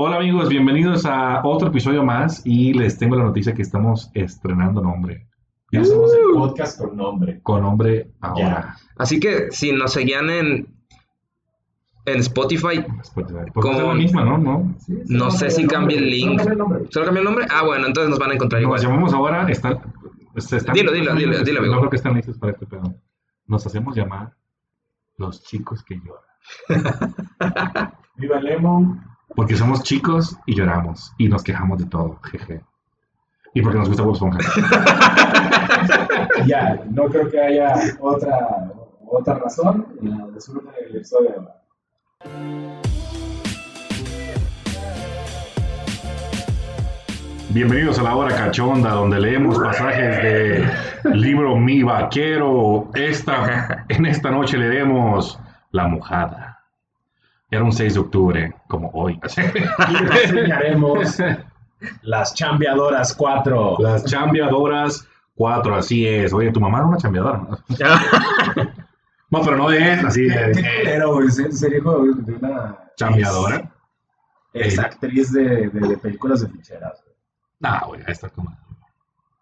Hola amigos, bienvenidos a otro episodio más y les tengo la noticia que estamos estrenando nombre. Ya somos el podcast con nombre. Con nombre ahora. Así que si nos seguían en, en Spotify, Spotify. Con- es la misma, ¿no? ¿No? no sé si cambie el link. ¿Solo cambió el nombre? Ah, bueno, entonces nos van a encontrar Nos igual. llamamos ahora. Se están- Dilo, dilo, dilo, dilo, amigo. No creo que estén listos para este pedo. Nos hacemos llamar los chicos que lloran. Viva Lemon. Porque somos chicos y lloramos y nos quejamos de todo. Jeje. Y porque nos gusta Bob Esponja. Ya, no creo que haya otra, otra razón. Disfruten el episodio. Bienvenidos a la hora cachonda, donde leemos pasajes de libro Mi Vaquero. Esta, en esta noche leeremos La Mojada. Era un 6 de octubre, como hoy. Y les enseñaremos las chambeadoras 4. Las chambeadoras 4, así es. Oye, tu mamá era una chambeadora. ¿no? No, pero no de esta, así de, de Pero, güey, ser, ser hijo de una chambeadora. ex actriz de, de, de películas de ficheras. güey. Ah, güey, ahí está como.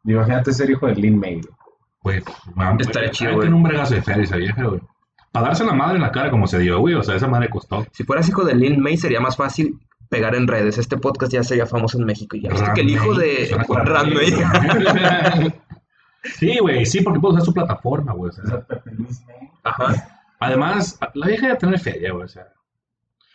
Imagínate ser hijo de Lin May. güey. Güey, mam, Estaría chido, güey. Tiene un bregazo de feria esa vieja, güey. Para darse la madre en la cara como se dio, güey. O sea, esa madre costó. Si fueras hijo de Lin May sería más fácil pegar en redes. Este podcast ya sería famoso en México. Y ya viste que el hijo de Suena como Ran May. Sí, güey, sí, porque puede usar su plataforma, güey. o sea. Ajá. Además, la vieja debe tener feria, güey. O sea.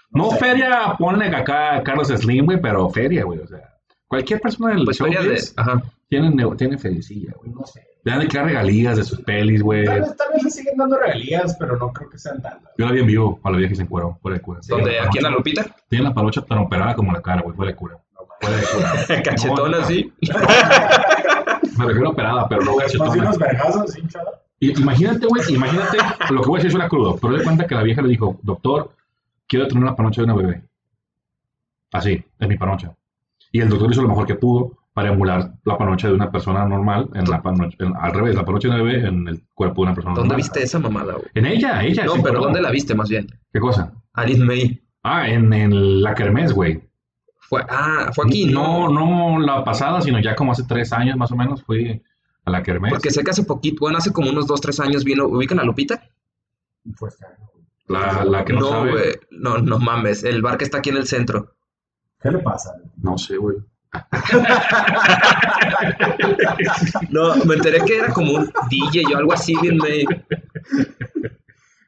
No feria, ponle acá a Carlos Slim, güey, pero feria, güey. O sea, cualquier persona del Pues show feria de. Ajá. Tiene, ne- tiene feriecilla, güey. No sé. Le dan de crear regalías de sus pelis, güey. Tal vez, tal vez le siguen dando regalías, pero no creo que sean tantas. Yo la vi en vivo a la vieja que se encueró, fuera de cura. Donde aquí en la Lupita. Tiene la palocha tan operada como la cara, güey, fuera de cura. No. Fuera de cura. Cachetón No, así. Me refiero a operada, pero no de cachetona. unos vergazos, Imagínate, güey, imagínate, lo que voy a decir suena crudo, pero de cuenta que la vieja le dijo, doctor, quiero tener una panocha de una bebé. Así, es mi panocha. Y el doctor hizo lo mejor que pudo para emular la panocha de una persona normal, en la panocha, en- al revés, la panocha de una bebé en el cuerpo de una persona ¿Dónde normal. viste esa mamada, güey? En ella, ella. No, sí, pero ¿dónde la viste más bien? ¿Qué cosa? A Lin May. Ah, en, en la Kermés, güey. Fue, ah, fue aquí, No, ¿no? no la pasada, sino ya como hace tres años más o menos fui a la Kermés. Porque sé que hace poquito, bueno, hace como unos dos, tres años vino, ¿ubican a Lupita? Güey. La, la que no, No, sabe. güey, no, no mames, el bar que está aquí en el centro. ¿Qué le pasa? No sé, güey. No, me enteré que era como un DJ o algo así, Lin May.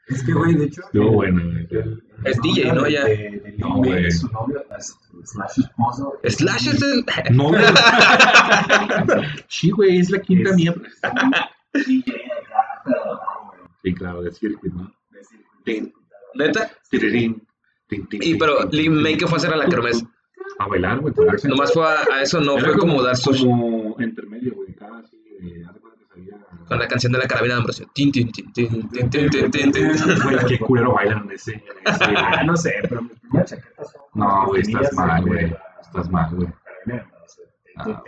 Es que, güey, de hecho. Estuvo el- bueno, el- el Es DJ, ¿no? Ya. de- de Lin No, güey. Su novio, es- slash esposo. Slash es el... No, güey. Sí, güey, es la quinta Es- mierda. DJ no. Sí, claro, de circuit, ¿no? De circuito. ¿Neta? Tirirín. Y pero Lin May. ¿qué fue a hacer a la kermés? A bailar, güey. Nomás fue a, a eso, no Era fue como dar sus... Como intermedio, güey. Cada así, de... haz de cuenta que sabía... Con la canción de la carabina de Ambrosio. Tin, tin, tin, tin, tin, tin, tin, tin, tin. Güey, qué culero bailan en ese... Ese Ah, güey. no sé, pero mis primeras chaquetas son. No, güey, estás mal, güey. Estás mal, güey. Ah.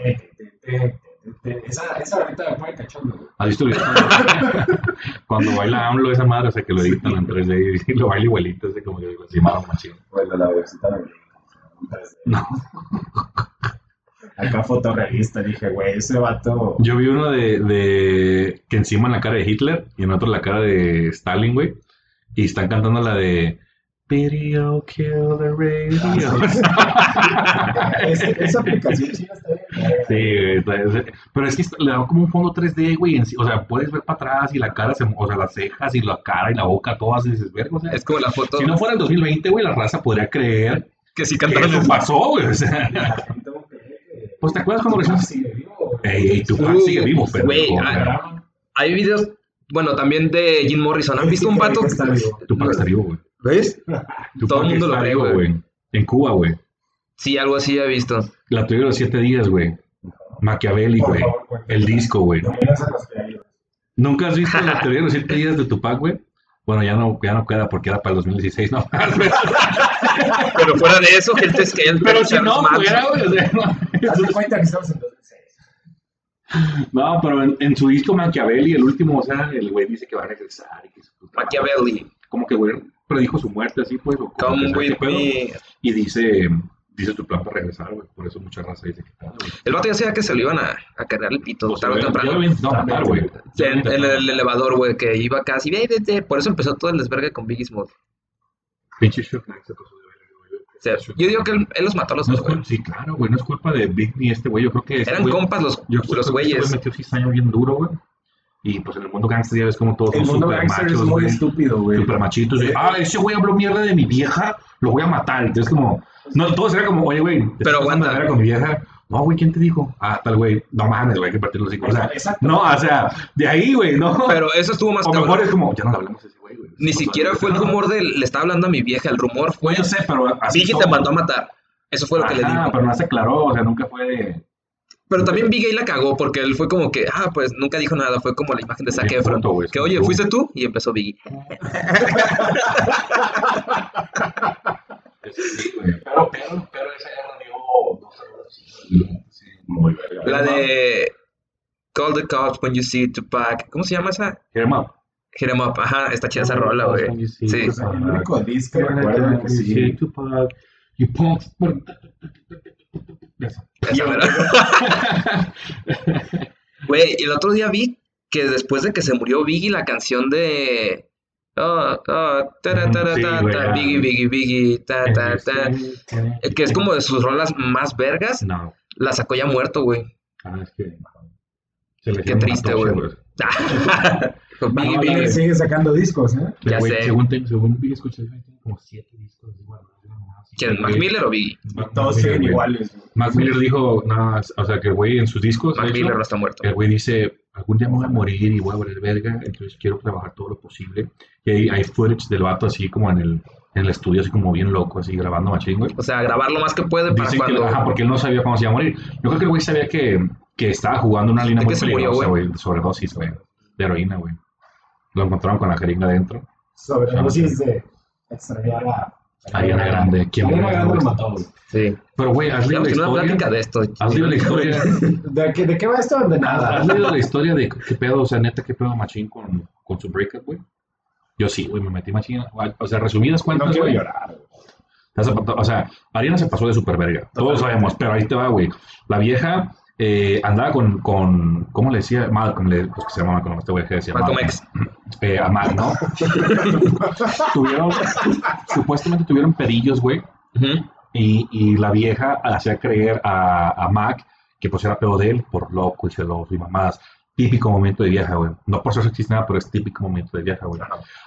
Esa, esa ahorita me pone cachondo, güey. ¿Has visto el cuando, baila AMLO esa madre? O sea, que lo editan en 3D y lo baila igualito, así como que lo encimaron machín. Bueno, la versión No. Acá fotorrealista, dije, güey, ese vato. Yo vi uno de, de que encima en la cara de Hitler y en otro en la cara de Stalin, güey. Y están cantando la de Video Kill the Radio. Ese- esa aplicación china está bien. Sí, pero es que le da como un fondo 3D, güey. sí, O sea, puedes ver para atrás y la cara, se, o sea, las cejas y la cara y la boca, todas, dices, verga, o sea, Es como la foto si no fuera el 2020, güey, la raza podría creer que sí cantaron eso en pasó, güey. O sea, pues te acuerdas cuando recién... sigue vivo. Ey, ey, Tupac Uh, sigue vivo, pero... güey, ah, Hay videos, bueno, también de Jim Morrison. ¿Han visto un pato? Vivo. Tupac está vivo, güey. ¿Ves? Todo el mundo lo vivo, güey. En Cuba, güey. Sí, algo así he visto. La teoría de los siete días, güey. Machiavelli, güey. El disco, güey. ¿Nunca has visto la teoría de los siete días de Tupac, güey? Bueno, ya no, ya no queda porque era para el 2016, ¿no? Pero fuera de eso, gente es que él Pero si no, fuera, güey. O sea, no. Haz de cuenta que estamos en 2006. No, pero en, en su disco Machiavelli, el último, o sea, el güey dice que va a regresar. Y que. Machiavelli. Como que, güey, predijo su muerte así, pues. o como me. Y dice, dice tu plan para regresar, güey. Por eso mucha raza dice que tal, güey. El vato ya sabía que se lo iban a, a cargar el pito Pues, tarde o ya- ya temprano. lo güey. En, el elevador, güey, que iba casi. Por eso empezó todo el desvergue con Biggie Smooth. Pinche Shook Knight se pasó de verga, güey. O sea, yo digo que él, él los mató a los No es dos, güey. culpa, sí, claro, güey. No es culpa de Big ni este güey. Yo creo que. este Eran güey- compas los, Yo creo los que güeyes. güey metió cizaña bien duro, güey. Y pues en el mundo gangster ya ves como todos El son mundo super gangster es machos, muy güey. estúpido, güey. Super machitos. ah, ese güey habló mierda de mi vieja, lo voy a matar. Entonces, como. No, todo sería como, oye, güey. Pero aguanta. con mi vieja. No, güey, ¿quién te dijo? Ah, tal güey. No mames, güey, hay que partirlo así. O sea, Exacto. no, o sea, de ahí, güey, no. Pero eso estuvo más o mejor es como, ya no le hablamos a ese güey, güey. Ni siquiera fue el rumor de le estaba hablando a mi vieja. El rumor fue yo sé, pero así. Biggie te somos. mandó a matar. Eso fue lo que le Ajá, dijo. pero no se aclaró, o sea, nunca fue de. Pero también ahí la cagó porque él fue como que, ah, pues nunca dijo nada. Fue como la imagen de Zac Bien Efron. puto, güey, Que, oye, ¿fuiste tú? Y empezó Biggie. Sí, güey. Pero, pero, pero esa guerra dio dos horas. Sí, muy verga. La de Call the Cops When You See Tupac. ¿Cómo se llama esa? Hit 'em up. Hit 'em Up. Ajá, está chida esa rola, güey. Sí. El único disco que recuerdo que sí. Tupac. You punk. Eso. Esa mera. Güey, y el otro día vi que después de que se murió Biggie, la canción de. Oh, oh, tara, tara, ta, ta. Biggie, Biggie, Biggie, ta, ta, ta. Que es como de sus rolas más vergas, No. la sacó ya muerto, güey. Ah, es que. se le Qué triste, güey. Con Biggie, No, Biggie. Biggie sigue sacando discos, ¿eh? Ya Güey, sé. Según, te- según vi, escuché, tiene como siete discos. igual. ¿Quién? ¿Mac Miller o Biggie? Todos siguen iguales. Mac Miller dijo, no, o sea, que el güey en sus discos, Mac Miller no está muerto. el güey dice, algún día me voy a morir y voy a valer verga, entonces quiero trabajar todo lo posible. Y hay, hay footage del vato así como en el, en el estudio, así como bien loco, así grabando machín, güey. O sea, grabar lo más que puede para Dicen que, cuando. ajá, porque él no sabía cuándo se iba a morir. Yo creo que el güey sabía que, que estaba jugando una línea ¿De muy qué se murió, peligrosa, güey? güey, de sobredosis, güey, de heroína, güey. Lo encontraron con la jeringa adentro. Sobredosis de extraviar a Ariana Grande, ¿quién Ariana Grande lo mató, güey. Sí. Pero, güey, ¿has leído la tener una plática historia? de esto. ¿Has leído la historia? ¿De qué, ¿De qué va esto? De nada. ¿Has leído la historia de qué pedo, o sea, neta, qué pedo machín con, con su breakup, güey? Yo sí, güey, me metí machín. O sea, resumidas No cuentas, quiero güey. llorar. O sea, Ariana se pasó de super verga. Todos sabemos, pero ahí te va, güey. La vieja eh, andaba con, con, ¿cómo le decía? Malcolm, le, pues que se llama Malcolm, este güey que decía Malcolm Malcolm. X. Eh, a Mac, ¿no? tuvieron, supuestamente tuvieron pedillos, güey. Y, y la vieja hacía creer a, a Mac que pues era pedo de él por loco y celoso y mamadas. Típico momento de vieja, güey. No por eso existe nada, pero es típico momento de vieja, güey.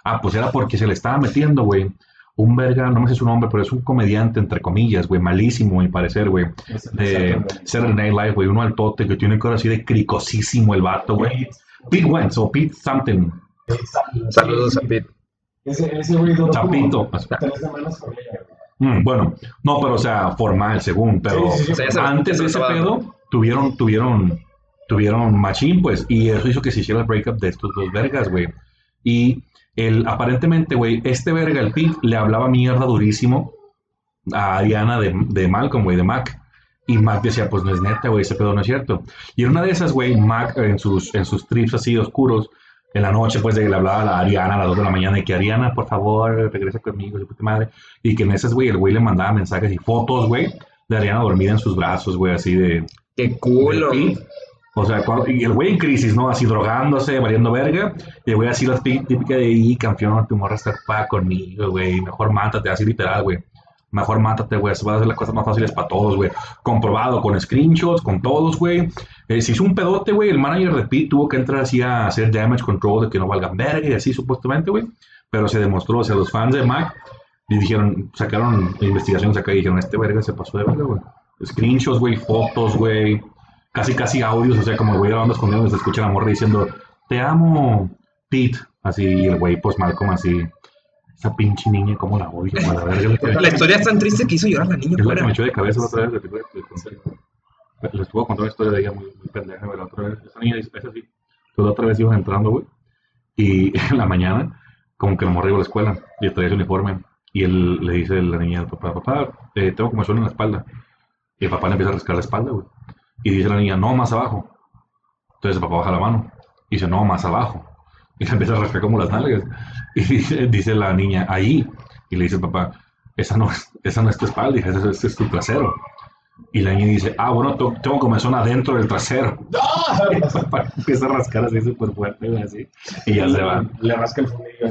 Ah, pues era porque se le estaba metiendo, güey. Un verga, no me sé su nombre, pero es un comediante, entre comillas, güey. Malísimo, a mi parecer, güey. De Saturday Night Live, güey. Uno al tote que tiene cara así de cricosísimo el vato, güey. Pete Wentz o Pete something. Saludos a Pete. Ese, ese güey duró Chapito. como tres semanas con ella, güey. Mm, bueno, no, pero o sea, formal, según, pero Sí, sí, sí. O sea, ya se- antes de ese pedo, tuvieron, tuvieron, tuvieron machín, pues, y eso hizo que se hiciera el breakup de estos dos vergas, güey. Y el, aparentemente, güey, este verga, el Pete, le hablaba mierda durísimo a Ariana de, de Malcolm, güey, de Mac. Y Mac decía, pues no es neta, güey, ese pedo no es cierto. Y en una de esas, güey, Mac en sus, en sus trips así oscuros, en la noche, pues, de que le hablaba a Ariana a las 2 de la mañana y que Ariana, por favor, regresa conmigo, su puta madre. Y que en esas, güey, el güey le mandaba mensajes y fotos, güey, de Ariana dormida en sus brazos, güey, así de... Qué culo. de. O sea, cuando- el güey en crisis, ¿no? Así drogándose, valiendo verga. Y el güey así la tí- típica de, y campeón, tu morra está ocupada conmigo, güey. Mejor mátate, así literal, güey. Mejor mátate, güey. Se va a hacer las cosas más fáciles para todos, güey. Comprobado con screenshots, con todos, güey. Eh, se hizo un pedote, güey. El manager de Pete tuvo que entrar así a hacer damage control de que no valgan verga y así, supuestamente, güey. Pero se demostró, o sea, los fans de Mac y dijeron, sacaron investigaciones acá y dijeron, este verga se pasó de verga, güey. Screenshots, güey, fotos, güey. Casi, casi audios, o sea, como el güey grabando escondido, se escucha la morra diciendo, te amo, Pete. Así, y el güey, pues Malcolm, así, esa pinche niña, como la odio, la verga. La historia es tan triste que hizo llorar a la niña Es lo que me echó de cabeza la otra vez. Les, les, estuvo contando una historia de ella muy, muy pendeja. La otra vez, esa niña es así. Pues la otra vez iban entrando, güey. Y en la mañana, como que la morra iba a la escuela y traía su uniforme. Y él le dice a la niña al papá, papá, eh, tengo como suelo en la espalda. Y el papá le empieza a rascar la espalda, güey. Y dice la niña, no, más abajo. Entonces el papá baja la mano. Y dice, no, más abajo. Y le empieza a rascar como las nalgas. Y dice, dice la niña, ahí. Y le dice el papá, esa no, es- esa no es tu espalda, ese, ese es tu trasero. Y la niña dice, ah, bueno, tengo comezón adentro del trasero. Para que empieza a rascar así súper fuerte, güey, así. Y ya se va. Le rasca el fundillo, ¿no?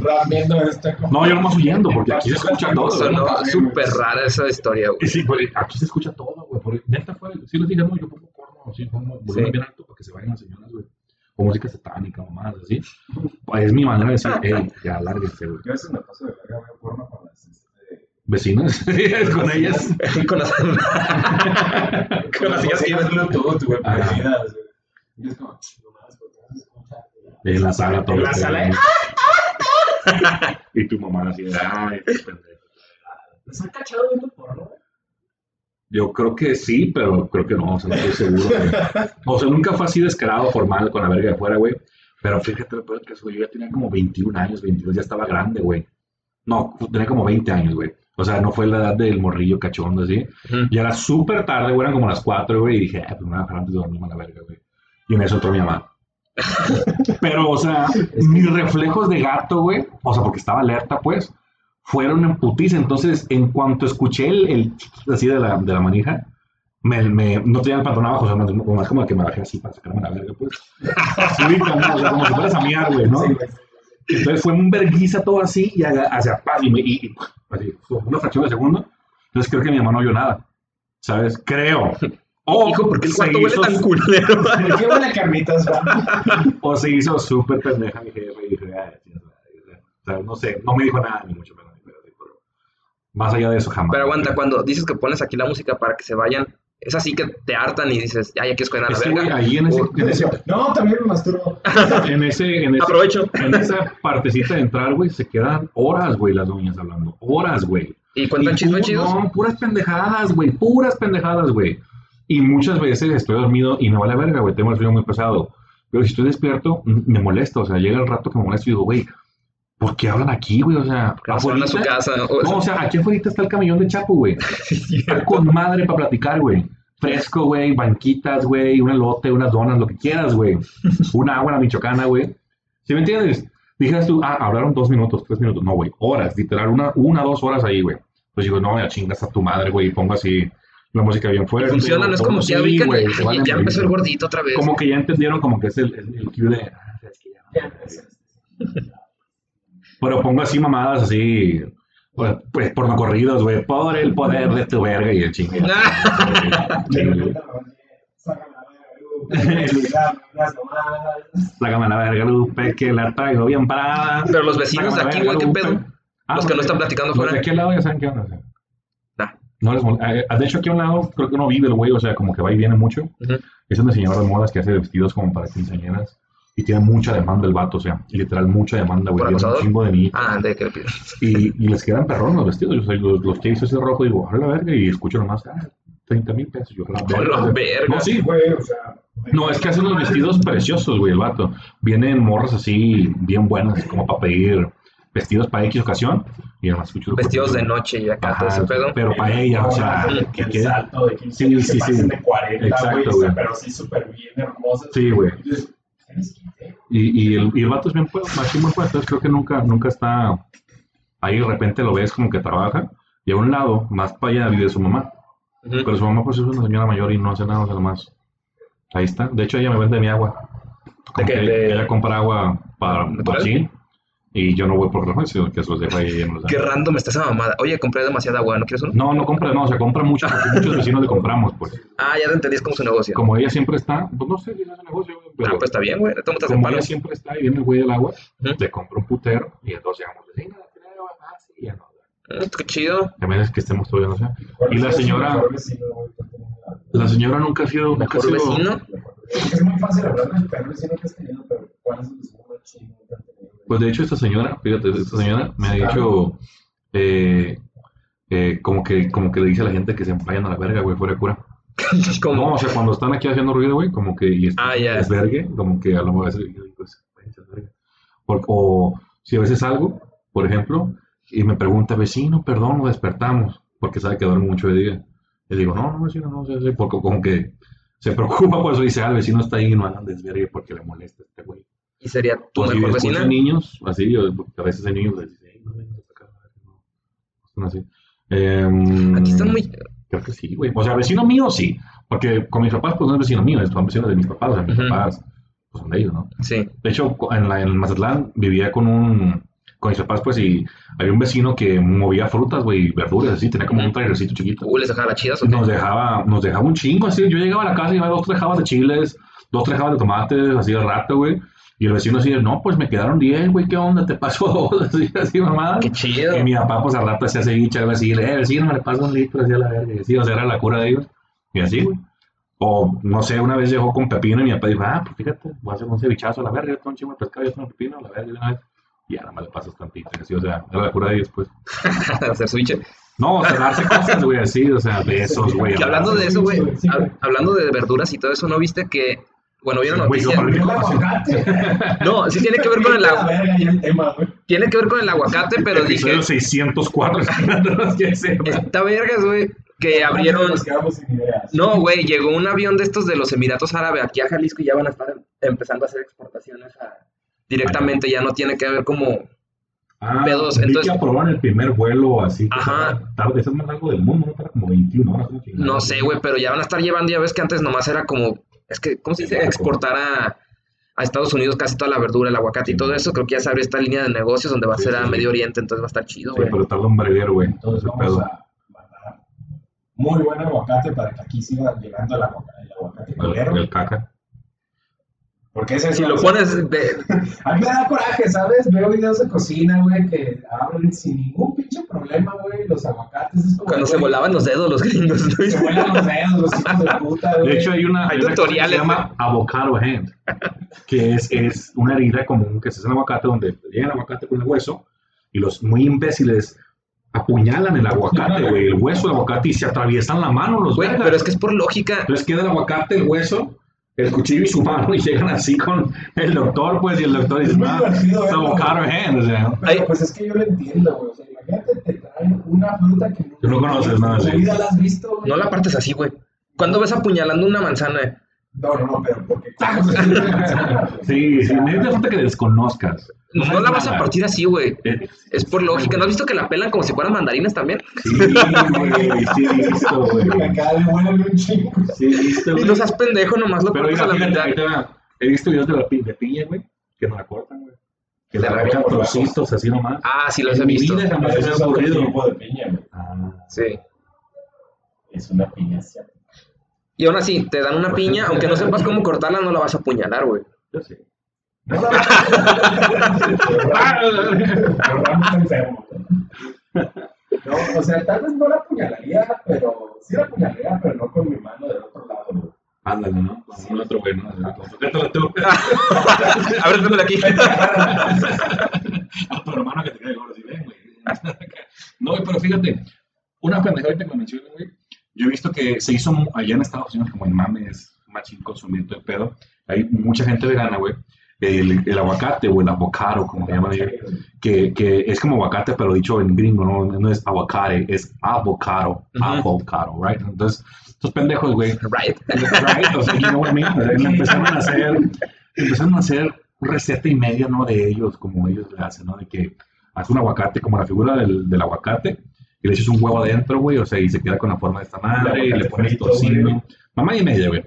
Ramiendo este. No, yo nomás huyendo, porque aquí se escucha todo. Güey. súper rara esa historia, güey. sí, aquí se escucha todo, güey. porque Neta fue, sí les dije, no, yo pongo porno, sí, pongo volumen bien alto para que se vayan las señoras, güey. O música satánica, mamás, así. Pues es mi manera de decir, hey, ya, lárguense, güey. Yo a veces me paso de verga, veo porno con las... Este, Vecinas, con ellas. Con las, con las sillas que bocinas Bluetooth, güey. Y es como. En la sala todo. En la este, sala, ¿eh? Y tu mamá así, de, ay, pendejo. ¿Les han cachado viendo porno, güey? Yo creo que sí, pero creo que no, o sea, no estoy seguro. güey. O sea, nunca fue así descarado, formal, con la verga de fuera, güey. Pero fíjate, lo peor que es, güey, yo ya tenía como 21 años, 22, ya estaba grande, güey. No, tenía como 20 años, güey. O sea, no fue la edad del morrillo cachondo, así. Ujú. Ya era súper tarde, güey, eran como las 4, güey, y dije, ah, pues me voy a bajar antes de dormirme a la verga, güey. Y en eso entró mi mamá. Pero, o sea, mis reflejos de gato, güey, o sea, porque estaba alerta, pues, fueron en putiza. Entonces, en cuanto escuché el, el así de la, de la manija, me, me- no tenía el pantalón abajo, o sea, más, más como que me bajé así para sacarme la verga, pues. Así, como, o sea, como si fueras a miar, güey, ¿no? Entonces fue un verguiza todo así y hacia paz y, me, y, y, así, una fracción de segundo. Entonces creo que mi mamá no oyó nada, ¿sabes? Creo. O Hijo, ¿por qué el cuarto huele tan culero? ¿Por qué huele carnitas? O se hizo súper pendeja mi jefe y dije, "Ay, chingas madre", o sea, no sé, no me dijo nada ni mucho menos. Más allá de eso jamás. Pero aguanta, cuando dices que pones aquí la música para que se vayan, es así que te hartan y dices, ya, ya quiero escoger a la Es que, güey, verga. ahí en ese, O- en ese, No, también me masturbo. en ese, en ese- Aprovecho. en esa partecita de entrar, güey, se quedan horas, güey, las doñas hablando. Horas, güey. Y cuentan chismes chidos. No, puras pendejadas, güey, puras pendejadas, güey. Y muchas veces estoy dormido y me vale verga, güey, tengo el sueño muy pesado. Pero si estoy despierto, me molesta, o sea, llega el rato que me molesta y digo, güey, ¿por qué hablan aquí, güey? O sea, van a su casa. o- No, o sea, aquí afuera está el camellón de Chapo, güey. Está con madre para platicar, güey. Fresco, güey, banquitas, güey, un elote, unas donas, lo que quieras, güey. Una agua en la michoacana, güey. ¿Sí me entiendes? Dijeras tú, ah, hablaron dos minutos, tres minutos. No, güey, horas, literal, una, una, dos horas ahí, güey. Pues digo, no, ya chingas a tu madre, güey, y pongo así la música bien fuerte. funciona, no es como Sí, que ya ubican, güey, "Ay, se valen ya empezó el gordito otra vez. Como que ya entendieron como que es el, el, el cue de... ah, es que ya no. Pero pongo así mamadas así, pues, pues pornocorridos, güey, por el poder de tu verga y el chingue. Sácame la verga, Lupe, que la traigo bien parada. Pero los vecinos de aquí, güey, ¿qué pedo? Ah, Los que no están platicando Los de fuera. aquí al lado ya saben qué onda. o sea. Ah. No les mol- eh, De hecho, aquí a un lado creo que no vive el güey, o sea, como que va y viene mucho. Ujú. Es un diseñador de modas que hace vestidos como para quinceañeras. Y tiene mucha demanda el vato, o sea, literal mucha demanda, güey. ¿Por Tiene un chingo de niños. Ah, de que. Y, y les quedan perrón los vestidos. O sea, los, los que hizo ese rojo, digo, a la verga, y escucho nomás, ah, 30 mil pesos. Yo, la Con la verga. No, sí, Güey, o sea. no, es que hacen unos vestidos preciosos, güey, el vato. Vienen morras así, bien buenas, como para pedir vestidos para X ocasión. Y además escucho Vestidos de noche y acá todo ese Ajá, pedo. pero para ella, o sea, que que el quede- salto de 15 Sí, sí, que sí. pasen de 40, Exacto, güey. pero sí súper bien hermosas. Sí, güey. Y dices, ¿tienes 15? Y, y, el, y el vato es bien pues, machín buen pues, entonces creo que nunca, nunca está ahí de repente lo ves como que trabaja y a un lado, más para allá vive su mamá. Ujú. Pero su mamá pues es una señora mayor y no hace nada, o sea, nomás. Ahí está. De hecho ella me vende mi agua. Como qué? que ¿De- ella compra agua para natural? así y yo no voy por la sino que se los dejo ahí. me los da. Qué random está esa mamada. Oye, compré demasiada agua, ¿no quieres uno? No, no compra, no, o sea, compra mucho porque muchos vecinos le compramos, pues. Ah, ya te entendí, es como su negocio. Como ella siempre está, pues no sé si es un negocio, güey, pero Ah, pues está bien, güey. Tomas el como ella siempre está y viene el güey del agua, Ujú. le compra un putero y entonces llegamos, vecina. Ah, sí, ya no. Mm, Qué chido. También es que estemos todavía, no sé. ¿Cuál Y la su señora-? La señora nunca ha sido, nunca ha Mejor sido, vecino. Es muy fácil hablar del peor vecino que has tenido, pero ¿cuál es el vecino más chido Pues de hecho esta señora, fíjate, esta señora me ha dicho eh, eh, como que como que le dice a la gente que se vayan a la verga, güey, fuera de cura. No, o sea, cuando están aquí haciendo ruido, güey, como que y es, Ah, es vergue, como que a lo mejor pues. Por- o si a veces salgo, por ejemplo, y me pregunta, vecino, perdón, nos despertamos, porque sabe que duermo mucho de día. Le digo, no, no, vecino, no, sé, sé", porque como que se preocupa, pues dice, ah, el vecino está ahí y no hagan desvergue porque le molesta a este güey. Y sería tu si mejor vecina. niños, así, a veces hay niños que dicen, "Ey, no no". Así. Em, Aquí están muy. Creo que sí, güey. O sea, vecino mío sí. Porque con mis papás, pues no es vecino mío, son vecinos de mis papás. O sea, mis Ujú. papás, pues son de ellos, ¿no? Sí. De hecho, en, la, en Mazatlán vivía con un. Con mis papás, pues, y había un vecino que movía frutas, güey, verduras, así, tenía como un trailercito chiquito. Uh, les dejaba las chidas o qué? Nos dejaba, nos dejaba un chingo, así. Yo llegaba a la casa y llevaba dos, tres jabas de chiles, dos, tres jabas de tomates, así de rato, güey. Y el vecino así, no, pues me quedaron 10, güey, ¿qué onda? ¿Te pasó dos? Así, así, mamá. Qué chido. Y mi papá, pues al rato hacía ceviche, algo así, eh, vecino, me le paso un litro, así a la verga. Y así, o sea, era la cura de ellos. Y así, güey. O, no sé, una vez llegó con pepino y mi papá dijo, ah, pues fíjate, voy a hacer un cevichazo a la verga, yo tengo un chingo de pescado, yo tengo pepino, a la verga, de una vez. Y nada más le pasas tantito, así, o sea, era la cura de ellos, pues. Hacer switch. No, o sea, darse cosas, güey, así, o sea, besos, güey. Que hablando de eso, güey, güey. hablando de verduras y todo eso, ¿no viste que, bueno, vieron noticia? aguacate. No, sí tiene que ver con el La agua, verga ya el tema, güey. tiene que ver con el aguacate, pero dije, Episodio 604, no que sepa. esta vergas, güey, que abrieron, no, güey, llegó un avión de estos de los Emiratos Árabes aquí a Jalisco y ya van a estar empezando a hacer exportaciones a- directamente, ya no tiene que ver como, Ah, pedos, entonces- que aprobaron el primer vuelo así. que Ajá. tarde, eso es más largo del mundo, ¿no? Para como 21 horas. no sé, güey, pero ya van a estar llevando, ya ves que antes nomás era como, es que, ¿cómo se dice? Exportar a, a Estados Unidos casi toda la verdura, el aguacate y todo eso, creo que ya se abrió esta línea de negocios donde va a Sí, ser sí, a sí. Medio Oriente, entonces va a estar chido, Sí, güey. pero tarda un breguero, güey. Entonces ese vamos pedo. a mandar muy buen aguacate para que aquí siga llegando el aguacate, el aguacate El, el caca. Porque ese es Si lo pones de, A mí me da coraje, ¿sabes? Veo videos de cocina, güey, que abren sin ningún pinche problema, güey, los aguacates. Es como, cuando se güey, volaban los dedos los gringos, ¿no? Se vuelan los dedos, los hijos de puta, güey. De hecho, hay una, Hay una cosa que se llama avocado hand, que es, es una herida común que se hace en el aguacate, donde llega el aguacate con el hueso y los muy imbéciles apuñalan el aguacate, güey, el hueso del aguacate y se atraviesan la mano los Güey, pero es que es por lógica. Entonces queda el aguacate, el hueso, el cuchillo y su mano y llegan así con el doctor, pues, y el doctor dice, Es muy ah, avocado hand, o sea, Pero pues es que yo lo entiendo, güey. O sea, imagínate, te traen una fruta que Que no conoces, nada, En tu sí. vida la has visto, güey. No la partes así, güey. ¿Cuándo ves apuñalando una manzana? No, no, no, pero porque. sí, sí, me falta que desconozcas. No, sabes la vas a partir así, güey. Eh, Es por lógica. ¿No has visto que la pelan como si fueran mandarinas también? Sí, güey, sí, he visto, güey. Acá le un chingo. Sí, he visto, Y güey. no seas pendejo, nomás lo cortas mira, a la mitad. He visto videos de, la pi- de piña, güey, que no la cortan, güey. Que Le la arrancan trocitos así nomás. Ah, sí, los he visto. vida jamás se me ha ocurrido. tipo de piña, güey. Ah, Sí. Es una piña asiática. Y aún así, te dan una Pues piña, sí. aunque no sepas cómo cortarla, no la vas a apuñalar, güey. yo sé. No, o sea, tal vez no la apuñalaría, pero sí la apuñalaría, pero no con mi mano del otro lado, güey. Ándale, ¿no? Con un otro güey, ¿no? Sujétala tú. A ver, dámela aquí. A tu hermano que te cae gordo, así, ven, güey. No, güey, pero fíjate, una pendeja ahorita que mencioné, güey. Yo he visto que se hizo allá en Estados Unidos como en mames, machín consumir todo el pedo. Hay mucha gente vegana, güey. El, el aguacate o el avocado, como llaman ellos, que, que es como aguacate, pero dicho en gringo, no, no es aguacate, es avocado, Ujú. avocado, right? Entonces, estos pendejos, güey, Right. right? O sea, you know what I mean? O sea, le empezaron a hacer, empezaron a hacer receta y media, ¿no? De ellos, como ellos le hacen, ¿no? De que hace un aguacate, como la figura del, del aguacate, y le echas un huevo adentro, güey, o sea, y se queda con la forma de esta madre, y le pones tocino. Mamá y media, güey.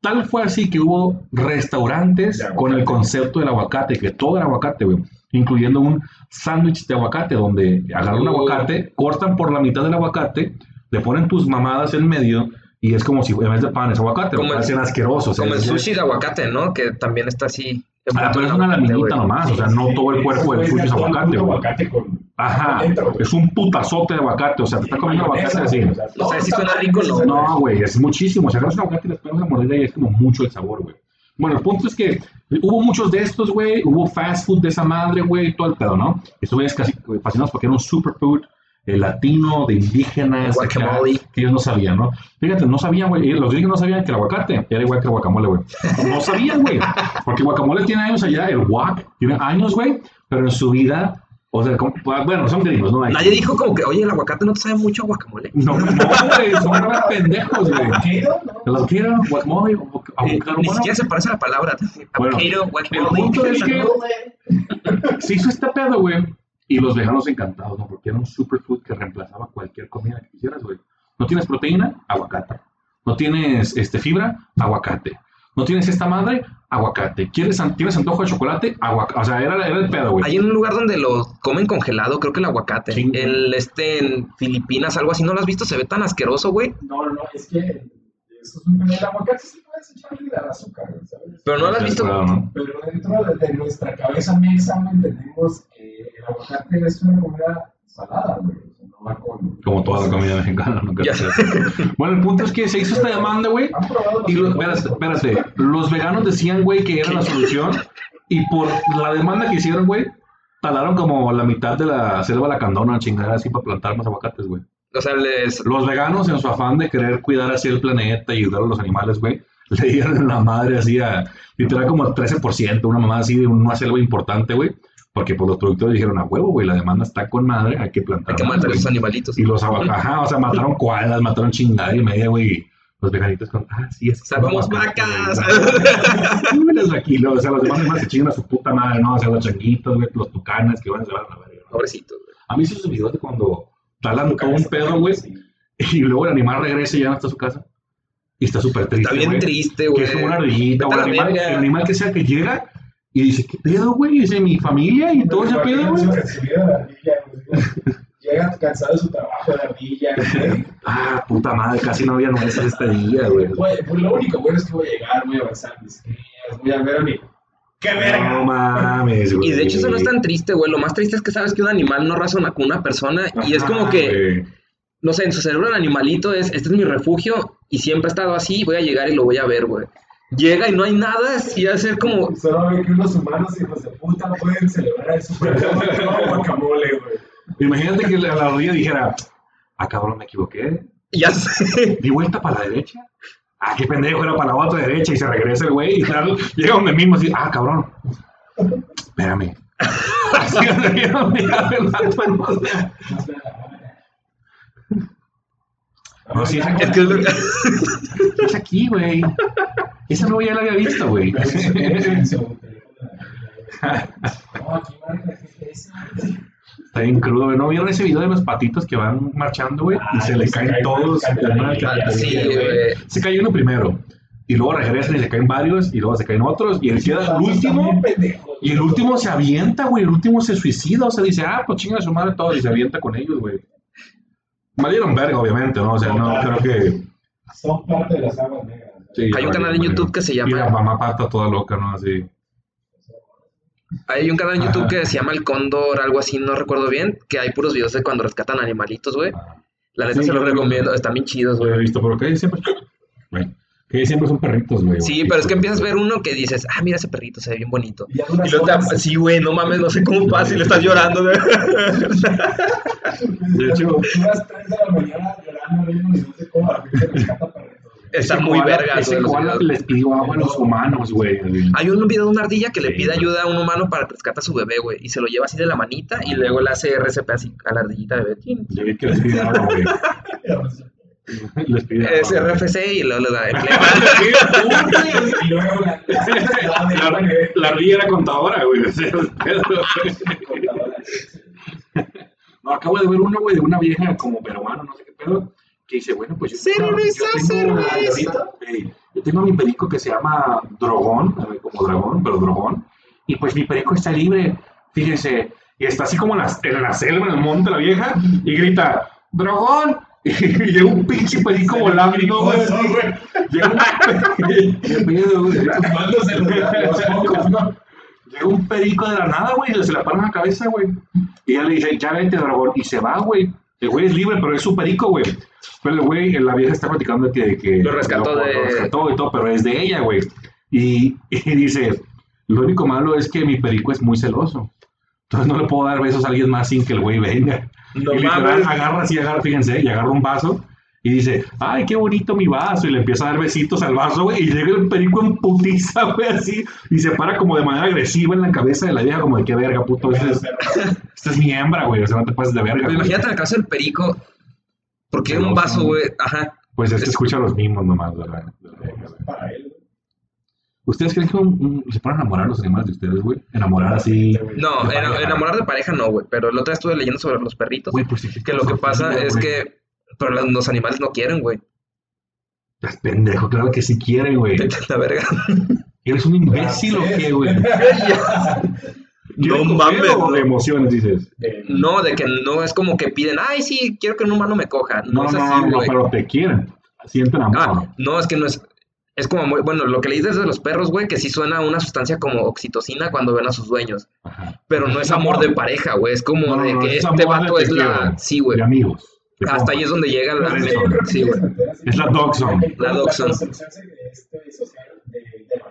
Tal fue así que hubo restaurantes con el concepto del aguacate, que todo era aguacate, güey, incluyendo un sándwich de aguacate, donde agarran un aguacate, cortan por la mitad del aguacate, le ponen tus mamadas en medio, y es como si en vez de pan es aguacate, Como hacen asqueroso. Como el sushi de aguacate, ¿no? Que también está así. Ah, pero es una laminita nomás, o sea, no todo el cuerpo del sushi es aguacate, güey. Ajá, es un putazote de aguacate, o sea, te está comiendo aguacate así. O sea, sí suena rico, ¿no? No, güey, es muchísimo. Si agarras un aguacate y le pegas una mordida y es como mucho el sabor, güey. Bueno, el punto es que hubo muchos de estos, güey. Hubo fast food de esa madre, güey, y todo el pedo, ¿no? Estos güeyes casi fascinados porque era un superfood eh, latino, de indígenas, acá, que ellos no sabían, ¿no? Fíjate, no sabían, güey. Los gringos no sabían que el aguacate era igual que el guacamole, güey. No sabían, güey. Porque guacamole tiene años allá, el guac tiene años, güey, pero en su vida O sea, como- bueno, son gringos, ¿no? Nadie dijo como que, oye, el aguacate no te sabe mucho a guacamole. No, no, güey, son unos pendejos, güey. Los quiero, guacamole, Eh, Ni siquiera se parece a la palabra. Bueno, Avocado, el guacamole. punto es que se hizo este pedo, güey. Y los veganos encantados, ¿no? Porque era un superfood que reemplazaba cualquier comida que quisieras, güey. No tienes proteína, aguacate. No tienes este, fibra, aguacate. No tienes esta madre, aguacate. ¿Quieres, ¿Tienes antojo de chocolate? Aguacate. O sea, era, era el pedo, güey. Hay un lugar donde lo comen congelado, creo que el aguacate. Sí. El este en Filipinas, algo así, ¿no lo has visto? Se ve tan asqueroso, güey. No, no, no, es que eso es un el aguacate sí puedes echarle el azúcar, ¿sabes? Pero no lo has visto. Claro, ¿no? Pero dentro de, de nuestra cabeza güey, entendemos que el aguacate es una comida salada, güey. Como toda la comida mexicana, ¿no? Ya. Bueno, el punto es que se hizo esta demanda, güey. ¿Han probado los Y los, espérate, espérate, los veganos decían, güey, que era la solución. Y por la demanda que hicieron, güey, talaron como la mitad de la selva lacandona, chingada así para plantar más aguacates, güey. O sea, les, Los veganos, en su afán de querer cuidar así el planeta y ayudar a los animales, güey, le dieron la madre así a, literal, como 13%, una mamá así de una selva importante, güey. Porque pues los productores dijeron, a huevo, güey, la demanda está con madre, hay que plantar. hay que matar a güey". esos animalitos. Y los ajá, o sea, mataron koalas, mataron chingada y media, güey. Los veganitos con, ah, sí, es que Salvamos vacas. güey". Las vaquilos, o sea, los demás animales se chingan a su puta madre, ¿no? O sea, los changuitos, güey, los tucanes que van a llevar a la verga. Pobrecitos, güey. A mí sí esos videos de cuando talan todo un pedo, güey, y luego el animal regresa y ya no está a su casa. Y está súper triste, Está bien güey. triste, Que güey. es como una ardillita, o animal, el animal que sea que llega y dice, ¿qué pedo, güey? Dice, mi familia y todo ese pedo, güey. Llega cansado de su trabajo de ardilla, güey. Ah, puta madre, casi no había nueces este día, güey. Güey, pues lo único bueno es que voy a llegar, voy a avanzar mis crías, voy a ver a mi. ¡Qué verga! No mames, güey. Y de hecho eso no es tan triste, güey. Lo más triste es que sabes que un animal no razona con una persona y es como que, güey. no sé, en su cerebro el animalito es, este es mi refugio y siempre ha estado así, voy a llegar y lo voy a ver, güey. Llega y no hay nada y hacer como, Solo ve que unos humanos hijos de puta pueden celebrar el super guacamole, güey. Imagínate que la, la ardilla dijera, ah, cabrón, me equivoqué. ya sé. Di vuelta para la derecha. Ah, qué pendejo, era para la otra derecha y se regresa el güey y tal. Llega donde mismo así, ah, cabrón. Espérame. Así donde donde ya el vato, no. No, sí, es Es que es lo- Es aquí, güey. Esa nueva ya la había visto, güey. Está bien crudo, güey. ¿No vieron ese video de los patitos que van marchando, güey? Y se le caen caen todos. Sí, güey. Se cae uno primero. Y luego regresan y se caen varios. Y luego se caen otros. Y el, queda el último. Y el último se avienta, güey. El último se suicida. O sea, dice, ah, pues chinga su madre todo. Y se avienta con ellos, güey. Malieron verga, obviamente, ¿no? O sea, no creo que. Son parte de las aguas negras. ¿no? sí, Hay un canal en valieron YouTube que se Y la llama, mamá pata toda loca, ¿no? Así. hay un canal en YouTube Ajá. que se llama El Cóndor, algo así, no recuerdo bien, que hay puros videos de cuando rescatan animalitos, güey. La neta Sí, se los recomiendo, están bien chidos, Lo he güey. visto, pero que siempre. Güey. Que siempre son perritos, güey. Sí, pero es que empiezas a ver uno que dices, ah, mira ese perrito, se ve bien bonito. Y Y luego te, sí, güey, no mames, no sé cómo pasa y le estás llorando. De hecho- Duras 3 de la mañana llorando, y no sé cómo la gente rescata perritos. Está Ese muy verga. Ese koala les pidió agua a los humanos, güey. Hay un video de una ardilla que le pide ayuda a un humano para que rescate a su bebé, güey. Y se lo lleva así de la manita y luego le hace RCP así a la ardillita bebé. Tin. Yo vi que les pide agua, güey. Les pide agua. Es. RFC y luego le da la. La, la ardilla era contadora, güey. No, acabo de ver uno, güey, de una vieja como peruana, no sé qué pedo, que dice, bueno, pues yo tengo, Cerveza, yo tengo, cerveza. Yo tengo a mi perico que se llama Drogón, a ver, como dragón, pero Drogón, y pues mi perico está libre, fíjense, y está así como en la, en la selva, en el monte, la vieja, y grita, Drogón, y llega un pinche perico volando, güey. Llega un ¿Qué pedo, güey? Tomándose los focos, ¿no? Llega un perico de la nada, güey, y se la para en la cabeza, güey. Y ella le dice, ya vete, dragón. Y se va, güey. El güey es libre, pero es su perico, güey. Pero el güey, la vieja está platicando de que... que Lo rescató de- Lo rescató y todo, pero es de ella, güey. Y, y dice, lo único malo es que mi perico es muy celoso. Entonces no le puedo dar besos a alguien más sin que el güey venga. No y literal, agarra así, agarra, fíjense, y agarra un vaso Y dice, ay, qué bonito mi vaso. Y le empieza a dar besitos al vaso, güey. Y llega el perico en putiza, güey, así. Y se para como de manera agresiva en la cabeza de la vieja, como de qué verga, puto. Esta es, esta es mi hembra, güey. O sea, no te pases de verga. Pero güey". imagínate en el caso del perico. Porque un vaso, güey. Ajá. Pues es que Es- escucha los mismos nomás güey. Para él. ¿Ustedes creen que un- un- se pueden enamorar los animales de ustedes, güey? Enamorar así. No, De ena- pareja. enamorar de pareja no, güey. Pero el otro día estuve leyendo sobre los perritos. Güey, pues sí. que lo que pasa es que. Pero los, los animales no quieren, güey. Estás pendejo, claro que sí quieren, güey. La verga. ¿Eres un imbécil o qué, güey? ¿Quieren No mames, de emociones, dices? Eh, No, de que no es como que piden, ay, sí, quiero que un humano me coja. No, No, es no, así, no, pero te quieren. Sienten amor. Ah, no, es que no es. Es como muy. Bueno, lo que leí desde los perros, güey, que sí suena a una sustancia como oxitocina cuando ven a sus dueños. Ajá. Pero no es amor de pareja, güey. Es como No, no, de no, que es este de vato es la. quiero. Sí, güey. De amigos. de Hasta ahí es donde llega la. pues Sí, güey. Es la como- dog zone. como La dog zone. concepción este, de, de.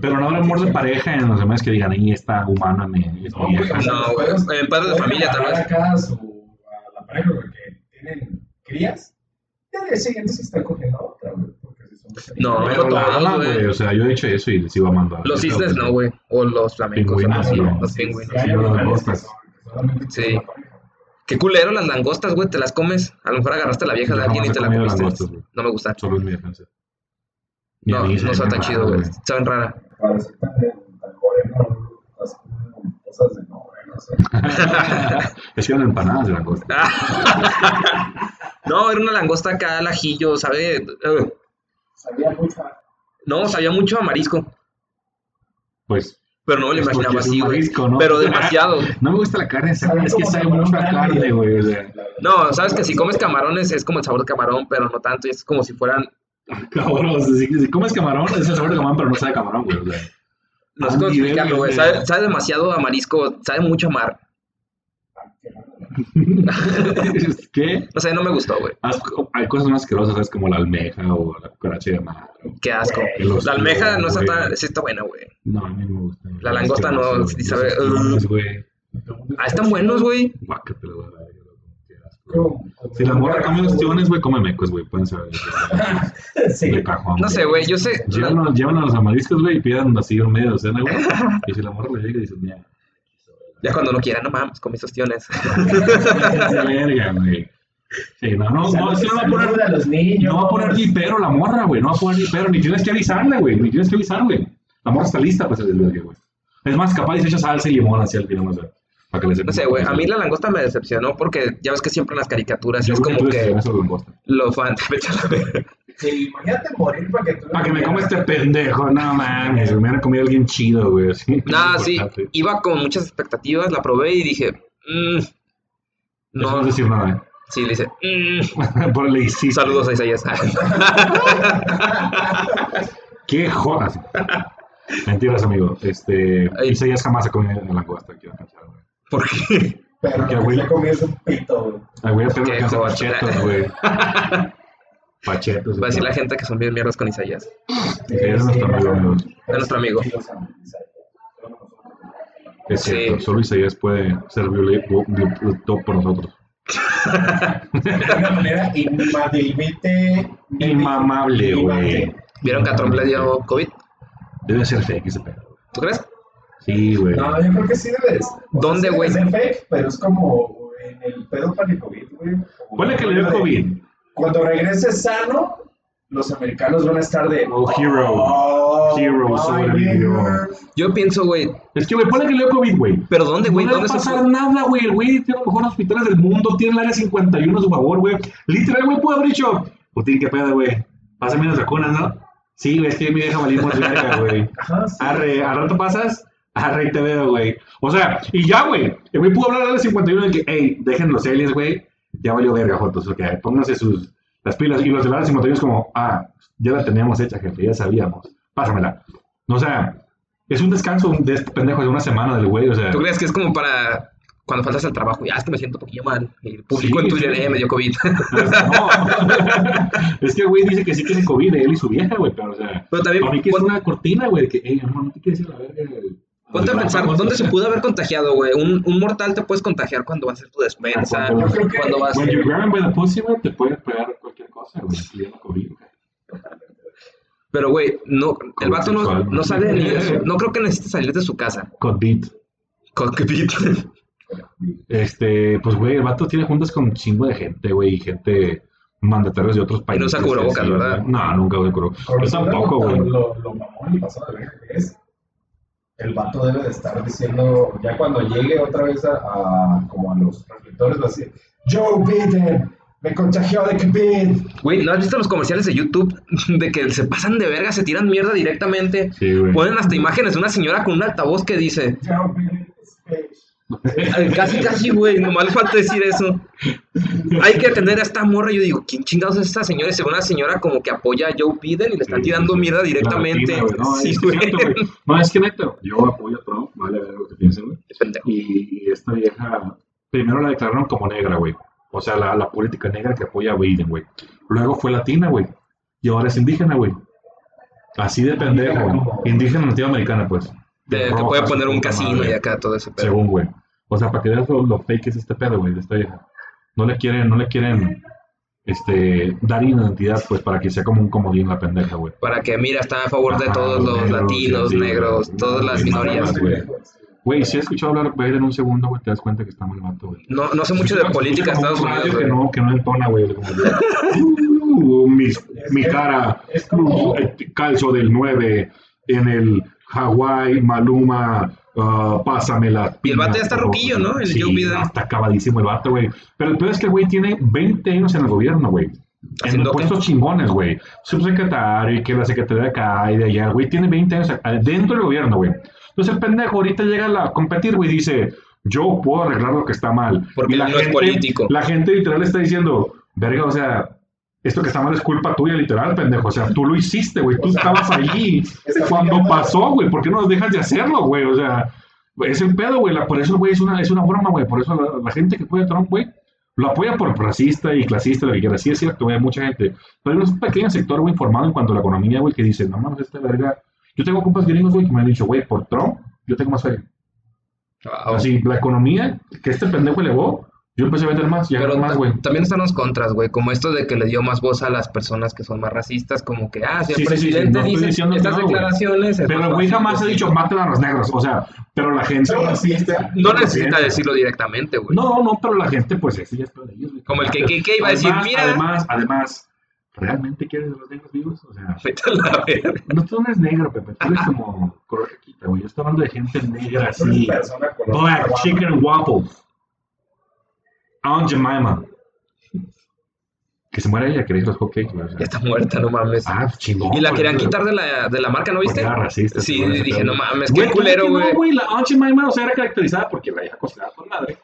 Pero no habrá amor de pareja en los demás que digan, ahí está humana, me, es No, mi güey, No, en padres de familia acá a, la pareja güey, que tienen crías. Al día siguiente se está cogiendo a otra, güey. Son No, Pero todos, güey. O sea, yo he hecho eso y les iba a mandar. Los cisnes no, güey. O los flamencos. Pingüinos, no. Los pingüinos. Sí, animales langostas. son- Sí. Qué culero las langostas, güey. Te las comes. A lo mejor agarraste a la vieja de alguien y te la comiste. No me gustan. Solo en mi defensa. No, no saben tan chido, güey. Saben rara. Tan, moreno, cosas de es que eran empanadas de langosta. no, era una langosta acá al ajillo, ¿sabe? Sabía mucho No, sabía mucho a marisco. Pues, Pero no me lo Es porque imaginaba así, güey. Pero demasiado. no me gusta la carne, Sabía es que sabe mucho a carne, güey. o sea. No, sabes que si comes camarones es como el sabor de camarón, pero no tanto. Y es como si fueran. Cabrón, o sea, si, si comes camarón, es el sabor de camarón, pero no sabe camarón, güey. O sea, No sé cómo nivel explicarlo, güey. sabe demasiado a marisco, sabe mucho a mar. ¿Qué? No sé, no me gustó, güey. Asco- Hay cosas más asquerosas, ¿sabes? Como la almeja o la cucaracha de mar. o- Qué asco. La almeja no está tan. Sí está buena, güey. No, a mí no me gusta. La langosta no, Asqueroso, sí güey. sabe- Los güey. Ah, están buenos, güey. La asco. Si la morra come ostiones, güey, come mecos, güey. Pueden saber. Sí. De cajón. No sé, güey. Yo sé. Llévanos, llévanos a mariscos, güey, y pidan así un medio docena, güey. Y si la morra le llega y dice, mira, Ya cuando no quiera, no mames, con mis ostiones. verga, güey. Sí, no, no, no, es que no va a poner, a los niños. no va a poner ni pero la morra, güey. No va a poner ni pero, ni tienes que avisarle, güey. Ni tienes que avisar, güey. La morra está lista para hacer el güey. Es más, capaz de echa salsa y limón hacia el final, no sé. Para que le No sé, güey. A mí la langosta me decepcionó porque ya ves que siempre en las caricaturas Yo es creo como que que eres de la. Sí, imagínate morir para que tú. Para que me coma este pendejo, no mames. Me hubiera comido alguien chido, güey. así. Nada, sí. Iba con muchas expectativas, la probé y dije. mm, Eso no no. es decir nada, Sí, le hice. mm. ¿eh? Por le hiciste. Saludos a Isaías. Qué jodas. Mentiras, amigo. Este. Ay. Isaías jamás ha comido langosta. Quiero pensar, güey. ¿Por qué? Pero Porque, que güey. se comió es un pito, güey. Ay, voy a pedir Qué alcanza pachetos, güey. Pachetos. Va a decir la gente que son bien mierdas con Isaías. Eres nuestro amigo, amigo. Es nuestro amigo. Es Sí. cierto. Solo Isaías puede ser violento por nosotros. De una manera inmadilmente. Inmamable, güey. ¿Vieron que a Trump le dio COVID? Debe ser fake ese pedo. ¿Tú crees? Sí, güey. No, yo creo que sí debes. o ¿Dónde, sea, güey? debe ser fake, pero es como en el pedo para el COVID, güey. Ponle que le dio de- COVID. Cuando regrese sano, los americanos van a estar de. Oh, hero. Oh, Hero sobrevivió. Yo pienso, güey. Es que, güey, ponle que le dio COVID, güey. ¿Pero dónde, güey? no le va ¿Dónde a pasar nada, güey. El güey tiene los mejores hospitales del mundo, tiene el área 51 a su favor, güey. Literal, güey, pudo haber dicho, Putin, qué pedo, güey. Pásame las vacunas, ¿no? Sí, güey, es que mi vieja valimos verga, güey. Ajá, sí. Arre, ¿al rato pasas? Arre, y te veo, güey. O sea, y ya, güey. El güey pudo hablar al área 51 de que, hey, dejen los aliens, güey. Ya valió verga, Jotos. Ok, pónganse sus, las pilas. Y los área 51 es como, ah, ya la teníamos hecha, jefe, ya sabíamos. Pásamela. O sea, es un descanso de este pendejo de una semana del güey, o sea. ¿Tú crees que es como para cuando faltas al trabajo? Ya es que me siento un poquillo mal. Y publico Sí, en Twitter, sí. eh, me dio COVID. No, es que güey dice que sí tiene COVID, él y su vieja, güey, pero o sea, Pero también, para mí que es una cortina, güey, de que, hey, hermano, no te quieres ir a la verga Ponte a Los pensar. ¿dónde se pudo haber contagiado, güey? Un, un mortal te puedes contagiar cuando va a ser tu despensa, Cuando- que- cuando vas... When you grab him by the pussy, güey, te puede pegar cualquier cosa, güey. No COVID. Pero, güey, no, el vato no, ¿no? no sale ni de su- No creo que necesite salir de su casa. COVID. Cockpit. Este, pues, güey, el vato tiene juntas con un chingo de gente, güey, y gente mandatarios de otros no países. usa cubrebocas, ¿verdad? No, nunca usa cubrebocas. Yo tampoco, lo, güey. Lo, lo mamón y pasado de que es. El vato debe de estar diciendo, ya cuando llegue otra vez a, a- como a los reflectores, va a decir, Joe Biden, me contagió de COVID. Güey, ¿no has visto los comerciales de YouTube de que se pasan de verga, se tiran mierda directamente? Sí, güey. Ponen hasta imágenes de una señora con un altavoz que dice, Joe Biden is bitch. "Ay, casi, casi, güey, nomás le falta decir eso. Hay que atender a esta morra. Yo digo, ¿quién chingados es esta señora? Y según una señora como que apoya a Joe Biden y le están Sí, tirando sí, mierda directamente. latina. No, sí, es que güey. cierto, güey. No, es que neta, yo apoyo a Trump, vale ver lo que piensen, güey. Y, y esta vieja, primero la declararon como negra, güey. O sea, la, la política negra que apoya a Biden, güey. Luego fue latina, güey. Y ahora es indígena, güey. Así de pendejo. como- Indígena nativa americana, pues. De, que Rojas, puede poner un casino madre. y acá todo ese pedo. Según, güey. O sea, para que veas lo, lo fake que es este pedo, güey, de esta vieja. No le quieren, no le quieren este, dar identidad, pues, para que sea como un comodín la pendeja, güey. Para que, mira, está a favor de Ajá, todos los negros, latinos, sí, sí, negros, güey. todas las Sí, minorías. güey. Güey, si has escuchado hablar de en un segundo, güey, te das cuenta que está muy mato, güey. No, no sé mucho de política de Estados Unidos, que no, que no entona, güey. de, "Uh, mi, mi cara, uh, calzo del 9 en el Hawái, Maluma, ah, pásame la Y el vato ya está por favor". ruquillo, ¿no? El sí, Joe Biden. no, está acabadísimo el vato, güey. Pero el peor es que el güey tiene 20 años en el gobierno, güey. En ¿Haciendo qué? puestos chingones, güey. Subsecretario y que la secretaria de acá y de allá. Güey tiene 20 años dentro del gobierno, güey. Entonces el pendejo ahorita llega a la- competir, güey, y dice, yo puedo arreglar lo que está mal. Porque Y la es político. La gente literal está diciendo, verga, o sea, esto que está mal es culpa tuya, literal, pendejo. O sea, tú lo hiciste, güey. Tú O sea, estabas allí está cuando pasó, güey. ¿Por qué no dejas de hacerlo, güey? O sea, es el pedo, güey. La- Por eso, güey, es una, es una broma, güey. Por eso la, la gente que apoya a Trump, güey, lo apoya por racista y clasista, lo que quiera. Sí es cierto, güey, hay mucha gente. Pero hay un pequeño sector, güey, informado en cuanto a la economía, güey, que dice, no mames, esta verga. Yo tengo compas gringos, güey, que me han dicho, güey, por Trump, yo tengo más fe. Wow. Así, la economía que este pendejo elevó, yo empecé a vender más y a Pero más, güey. también están los contras, güey, como esto de que le dio más voz a las personas que son más racistas, como que, ah, si el Sí, sí, sí, sí, presidente no dice diciendo que estas no, declaraciones... es Pero güey jamás ha dicho, maten a los negros. O sea, pero la gente. Pero racista. No necesita decirlo directamente, güey. No, no, pero la gente, pues, eso ya es de ellos, güey. Como el KKK va a decir, Además- mira. Además, además, ¿realmente quieres a los negros vivos? O sea, la no, tú no eres negro, Pepe. Tú eres como color caquita, güey. Yo estoy hablando de gente negra, así. Black chicken waffles. Aunt Jemima. Que se muera ella, que le hizo los hotcakes, güey. o sea. Ya está muerta, no mames. Ah, pues, chingón. y la querían eso. quitar de la, de la marca, ¿no Porque viste? era racista. Sí, dije, no mames, qué ¿cómo culero, güey. No, güey, la Aunt Jemima, o sea, era caracterizada porque la vieja cocinaba con madre.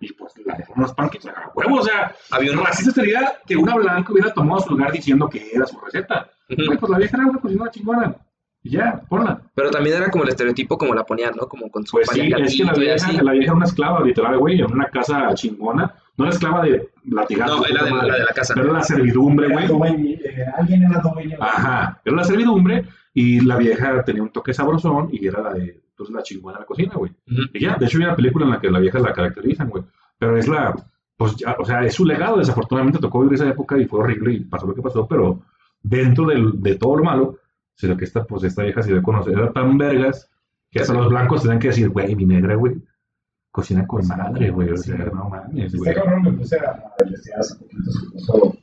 Y pues la dejó unos pancakes a huevo, o sea, Había un... racista sería que una blanca hubiera tomado su lugar diciendo que era su receta. Güey, pues la vieja era una cocinera chingona. Y ya, ponla. Pero también era como el estereotipo como la ponían, ¿no? Como con su Pues sí, es que la vieja, la vieja era una esclava, literal, güey, en una casa chingona. No era esclava de latigazos. No, era de, madre. la de la casa. Pero era la servidumbre, güey. eh, alguien era dueño. Ajá, era la servidumbre y la vieja tenía un toque sabrosón y era la de, pues, la chingona de la cocina, güey. Ujú. Y ya, de hecho hay una película en la que la vieja la caracterizan, güey. Pero es la, pues ya, o sea, es su legado. Desafortunadamente tocó vivir esa época y fue horrible y pasó lo que pasó, pero dentro del, de todo lo malo, sino que esta, pues esta vieja se dio a conocer, era tan vergas que hasta los blancos tenían que decir, güey, mi negra, güey, cocina con madre, güey. O sea, no mames, güey. Este cabrón me puse a investigar hace poquito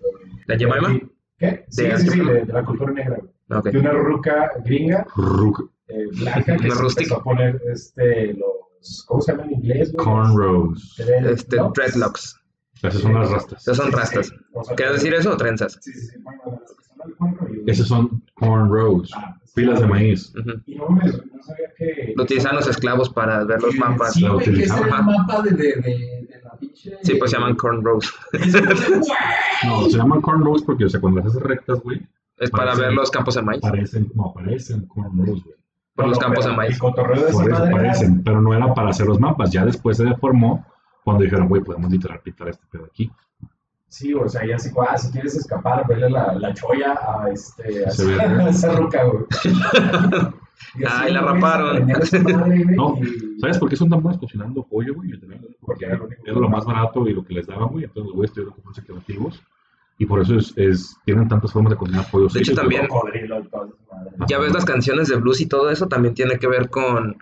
¿La Jemima? ¿Qué? Sí, De sí, sí, de, de la cultura negra. De una ruca gringa, Rug- eh, blanca, que se a poner este, los, ¿cómo se llama en inglés? Cornrows. Dreadlocks. Este, dreadlocks. Esas son las rastas. Esas son Sí, sí, rastas. ¿Quieres decir eso o trenzas? Sí, sí, sí. Bueno, las que son al cornrow y- Esas son cornrows. Ah. Pilas de maíz. Ujú. Y no, me, no sabía que... Lo utilizaban los esclavos para ver los mapas. Sí, güey, que era el mapa de, de, de, de la pinche... Sí, pues se llaman cornrows. No, se llaman cornrows porque, o sea, cuando las haces rectas, güey, Es para Parecen- ver los campos de maíz. parecen, no, parecen cornrows, güey. Por los No, campos pero de maíz. De Por eso parecen, pero no era para hacer los mapas. Ya después se deformó cuando dijeron, güey, podemos literal pintar este pedo aquí. Sí, o sea, ya así, ah, si quieres escapar, verle la, la cholla a, este, a, esa- ¿no? a esa ruca, güey. Y así, Ay, la raparon. madre, No, y- ¿Sabes por qué son tan buenos cocinando pollo, güey? Porque era lo más barato y lo que les daban, güey. Entonces los güeyes tuvieron que ponerse creativos. Y por eso es, es, tienen tantas formas de cocinar pollo. De hecho, Sí, también- y madre. Ya ves las canciones de blues y todo eso también tiene que ver con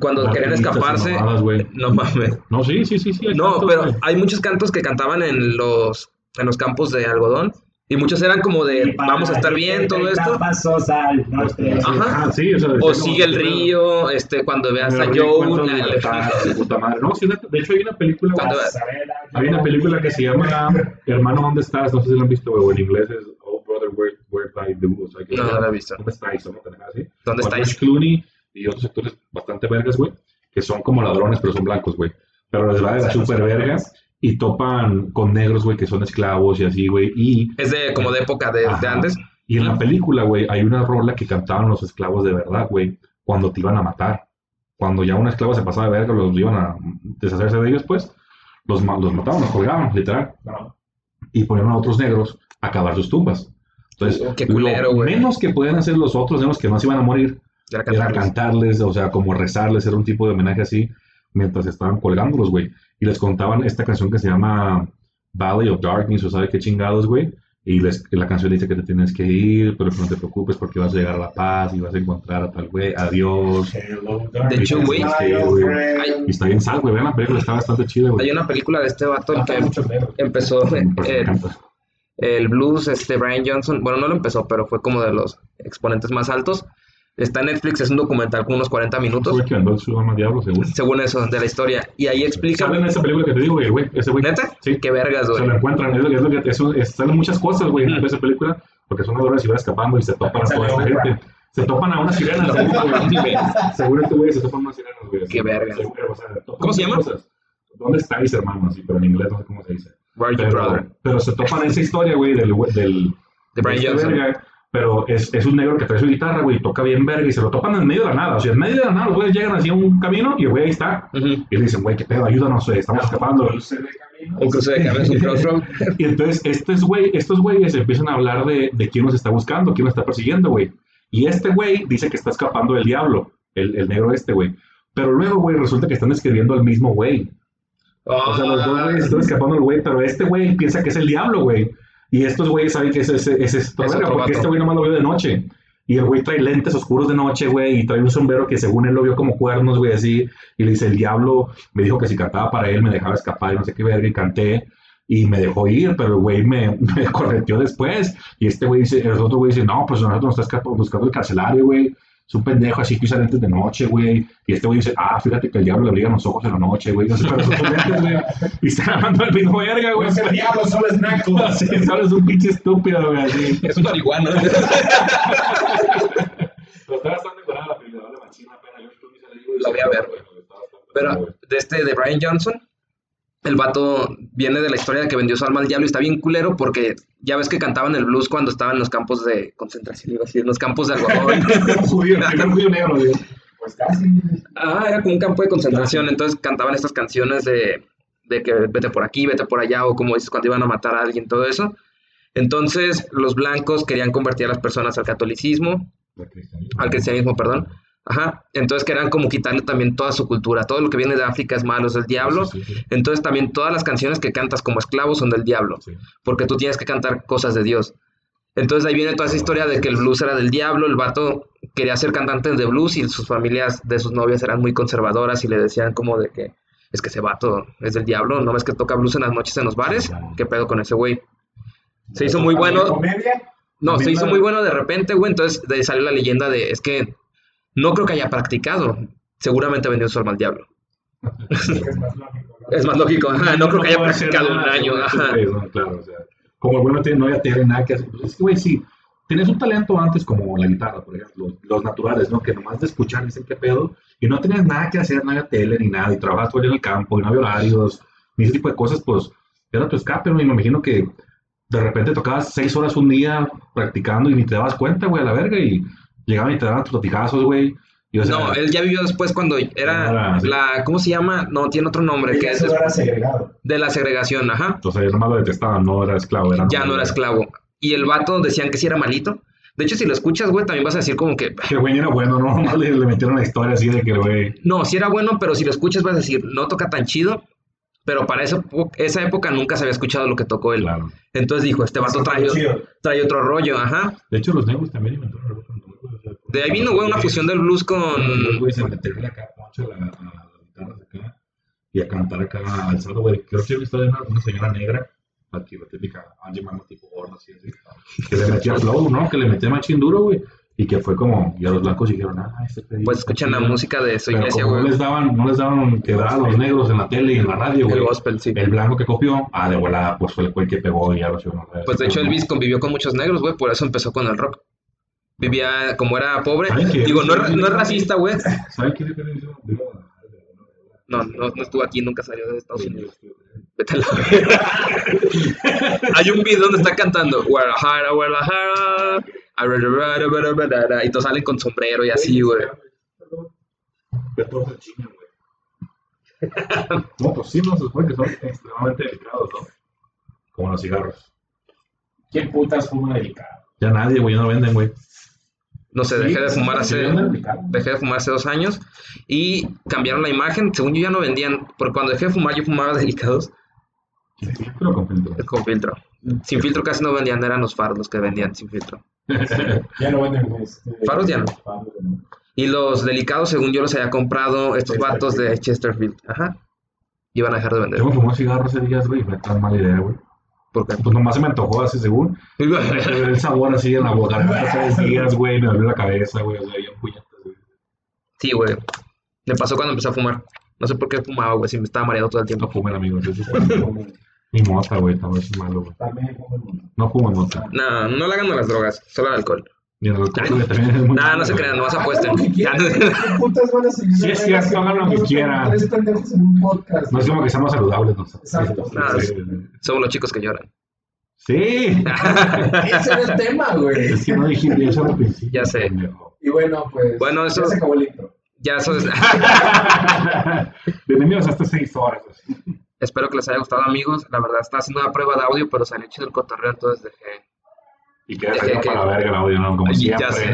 cuando Las querían escaparse. No mames. No, sí, sí, sí, sí. No, tantos, pero güey. hay muchos cantos que cantaban en los en los campos de algodón y muchos eran como de vamos a estar bien todo esto. Ajá. Ah, sí, o sea, o sigue el río, este cuando veas a Joe, la- su puta madre. No, sí, de hecho hay una película, hay una película que se llama Hermano, ¿dónde estás? No sé si la han visto, o en inglés es Oh Brother, Where, where I Do, o sea, que No, no la he visto. ¿Dónde estáis? ¿Dónde estáis? Clooney y otros actores bastante vergas, güey, que son como ladrones, pero son blancos, güey. Pero les va de la super verga y topan con negros, güey, que son esclavos y así, güey. Y, Es de como de época de, de antes. y en la película, güey, hay una rola que cantaban los esclavos de verdad, güey, cuando te iban a matar. Cuando ya un esclavo se pasaba de verga, los iban a deshacerse de ellos, pues, los, los mataban, los colgaban, literal. Y ponían a otros negros a cavar sus tumbas. Entonces, Oh, qué culero, lo menos que podían hacer los otros negros que no se iban a morir Era era cantarles. cantarles, o sea, como rezarles, era un tipo de homenaje así, mientras estaban colgándolos, güey. Y les contaban esta canción que se llama Valley of Darkness, o sabe qué chingados, güey. Y les, la canción dice que te tienes que ir, pero que no te preocupes porque vas a llegar a la paz y vas a encontrar a tal güey, adiós. De hecho, güey, Y está bien sal, güey, vean la película, está bastante chida, Hay güey. una película de este vato el que empezó me el, el blues, este Brian Johnson, bueno, no lo empezó, pero fue como de los exponentes más altos. Está en Netflix, es un documental con unos 40 minutos, Fue el que alma al diablo, seguro. según eso, de la historia. Y ahí explica, ¿Saben esa película que te digo, güey, güey? Ese güey. ¿neta? Sí. Qué vergas, Se güey. lo encuentran, es lo, es lo que eso, es- salen muchas cosas, güey, en esa película, porque son ladrones y van escapando y se topan a toda esta gente. Se topan a unas sirenas, seguro, güey. Seguro este güey se topan a unas sirenas, güey. Qué verga. Seguro, o sea, topan ¿Cómo se llama? cosas. ¿Dónde estáis, hermano? Así, pero en inglés no sé cómo se dice. Where are you, brother? Pero, se topan esa historia, güey, del, del, De Brian este Johnson. verga, pero es, es un negro que trae su guitarra, güey, y toca bien verga y se lo topan en medio de la nada. O sea, en medio de la nada, los güeyes llegan así a un camino y el güey ahí está. Y le dicen, güey, qué pedo, ayúdanos, güey, estamos escapando. Un cruce de cabeza, un crossroad. Y entonces estos, güey, estos güeyes empiezan a hablar de, de quién nos está buscando, quién nos está persiguiendo, güey. Y este güey dice que está escapando del diablo, el, el negro este, güey. Pero luego, güey, resulta que están escribiendo al mismo güey. O sea, los dos güeyes están escapando del güey, pero este güey piensa que es el diablo, güey. Y estos güeyes saben que es ese, ese, es Es otro porque este güey nomás lo vio de noche. Y el güey trae lentes oscuros de noche, güey, y trae un sombrero que según él lo vio como cuernos, güey, así. Y le dice, el diablo me dijo que si cantaba para él me dejaba escapar y no sé qué verga, y canté. Y me dejó ir, pero el güey me, me correteó después. Y este güey dice, el otro güey dice, no, pues nosotros nos está buscando el carcelario, güey. Es un pendejo así que usa lentes de noche, güey. Y este güey dice, ah, fíjate que el diablo le brilla los ojos en la noche, güey. No sé, pero son lentes, güey. Y está grabando el mismo verga, güey. No es el diablo, solo es naco. Así, solo es un pinche estúpido, güey, así. Es un marihuana. Pero está bastante curada la película, vale machina pena. Yo la digo y La voy a ver, güey, Pero de este, de Brian Johnson, el vato viene de la historia de que vendió su alma al diablo y está bien culero porque ya ves que cantaban el blues cuando estaban en los campos de concentración, iba a decir, en los campos de algodón. Judío, judío negro. Pues casi. ah, era como un campo de concentración, entonces cantaban estas canciones de, de que vete por aquí, vete por allá, o como dices, cuando iban a matar a alguien, todo eso. Entonces, los blancos querían convertir a las personas al catolicismo, cristianismo. al cristianismo, perdón. Ajá. Entonces querían como quitarle también toda su cultura. Todo lo que viene de África es malo, es del diablo. Sí, sí, sí. Entonces también todas las canciones que cantas como esclavo son del diablo, porque tú tienes que cantar cosas de Dios. Entonces ahí viene toda esa historia de que el blues era del diablo, el vato quería ser cantante de blues y sus familias de sus novias eran muy conservadoras y le decían como de que es que ese vato es del diablo, no ves que toca blues en las noches en los bares, ¿qué pedo con ese güey? Se hizo muy bueno, ¿Comedia? no, se hizo muy bueno de repente, güey, entonces de ahí salió la leyenda de es que no creo que haya practicado, seguramente vendió su alma al diablo. Es más lógico. ¿no? Es más lógico, ajá, no creo que haya practicado un año, ajá. ¿no? Claro, o sea, como no tiene, no ya tiene nada que hacer. Pues es que, güey, sí, tienes un talento antes como la guitarra, por ejemplo, los naturales, ¿no? Que nomás de escuchar dicen qué pedo, y no tenías nada que hacer, nada de tele ni nada, y trabajas todo en el campo, y no había horarios, ni ese tipo de cosas, pues era tu escape, ¿no? Y me imagino que de repente tocabas seis horas un día practicando y ni te dabas cuenta, güey, a la verga, y llegaban y te daban tus latijazos, güey. Y, o sea, No, él ya vivió después cuando era Ah, sí. la, ¿cómo se llama? No, tiene otro nombre, que es solo era segregado. de la segregación, ajá. o sea, yo nomás lo detestaba, no era esclavo, era Ya no era esclavo. Y el vato decían que sí era malito, De hecho, si lo escuchas, güey, también vas a decir como que, Que güey era bueno, ¿no? Nomás le, le metieron la historia así de que el güey. no, sí era bueno, pero si lo escuchas vas a decir, no toca tan chido. Pero para esa, epo- esa época nunca se había escuchado lo que tocó él. Claro. Entonces dijo, este vato trae, trae otro rollo, ajá. De hecho, los negros también inventaron el rock and roll, De ahí vino, güey, una fusión del blues con... Los güey se meterle acá poncho a, la- a las guitarras acá y a cantar acá al salto, güey. Creo que he visto de una, una señora negra, aquí la típica Angie Mama tipo gorda, así, así, que le metía flow, ¿no? Que le metía machín duro, güey. Y que fue como, y a los blancos dijeron, ah, este pedito Pues escuchan la chido". música de su Pero iglesia, como no güey. les daban, no les daban quebrar a los negros en la tele y en la radio, El güey. gospel, sí. El blanco que copió, ah, de volada, pues fue el güey que pegó y ya lo hicieron. Pues de hecho Elvis convivió con muchos negros, güey, por eso empezó con el rock. Vivía, como era pobre, digo, no, es no es racista, güey. ¿Saben diferencia? Digo, No, no, no estuvo aquí, nunca salió de Estados Unidos. Vete a la. Hay un video donde está cantando Guadalajara, Guadalajara, y todos salen con sombrero y así, güey. De todos se chingan, güey. No, pues sí, no se supone que son extremadamente delicados, ¿no? Como los cigarros. ¿Quién putas fuma delicado? Ya nadie, güey, ya no venden, güey. No sé, dejé de fumar ¿Sí hace, dejé de fumar hace dos años y cambiaron la imagen. Según yo ya no vendían, porque cuando dejé de fumar yo fumaba delicados ¿Sin filtro o con filtro? con filtro. Sin filtro casi no vendían, eran los faros los que vendían sin filtro. Ya no venden este, Faros ya no. faros, ¿no? Y los delicados, según yo los había comprado estos vatos de Chesterfield. Ajá. Iban a dejar de vender. Yo me fumé cigarros ese día, güey, fue tan mala idea, güey. ¿Por qué? Pues nomás se me antojó así, según. El sabor así en la boca, tres días, güey, me dolió la cabeza, güey, o sea, bien puñetas, güey. Sí, güey. Me pasó cuando empecé a fumar. No sé por qué fumaba, güey, si me estaba mareado todo el No tiempo. fumen, amigos, eso es Ni mota, güey, también es malo, güey. También. No fumen mota. No, no le hagan a las drogas, solo al alcohol. Ni el alcohol, güey, también es muy malo, no se crean, no Hagan apuesten. no- ¿Qué putas van a seguir? Sí, es cierto, hagan lo que quieran. Tres pendejos en un podcast. No es como que seamos saludables nosotros. Exacto. Somos los chicos que lloran. Sí. Ese era el tema, güey. Es que no dijiste eso al principio. Ya sé. Y bueno, pues. Bueno, eso- Ya se acabó el intro. Ya eso es. Bienvenidos a estas seis horas. Espero que les haya gustado, amigos. La verdad, estaba haciendo una prueba de audio, pero salió chido el cotorreo, entonces dejé. Y queda Ya, saliendo ya, para la verga el audio, ¿no? Como Ay, siempre. ya sé.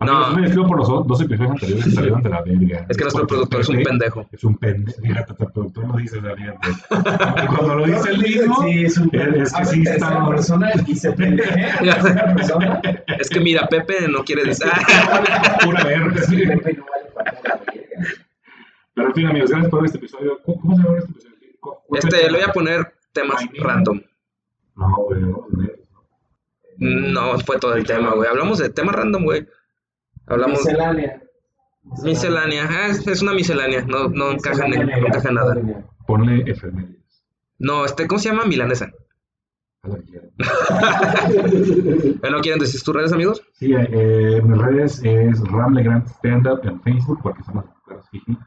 Amigos, No. me despido por los dos episodios anteriores que salieron de la verga. Es que nuestro productor es un pendejo. Es un pendejo. Fíjate, el productor lo dice también. güey. Cuando lo dice el mismo, Sí, es un. es que sí está. persona y se persona. Es que mira, Pepe no quiere decir. Pura verga. Pepe no vale para la verga. Pero en fin, amigos, gracias por ver este episodio. ¿Cómo, cómo se llama este episodio? ¿Cómo- cuál es el Este, le voy a poner temas random. No, güey, no, fue todo el tema, güey. Hablamos de temas random, güey. Hablamos. Miscelánea. Miscelánea. Ah, es, es una miscelánea. No, no encaja en, no encaja en nada. Ponle efemérides. No, este, ¿cómo se llama? Milanesa. A la que quieran. ¿Eh, ¿No quieren decir tus redes, amigos? Sí, eh, mis redes es Ram Legrand Stand Up en Facebook, porque somos jiji,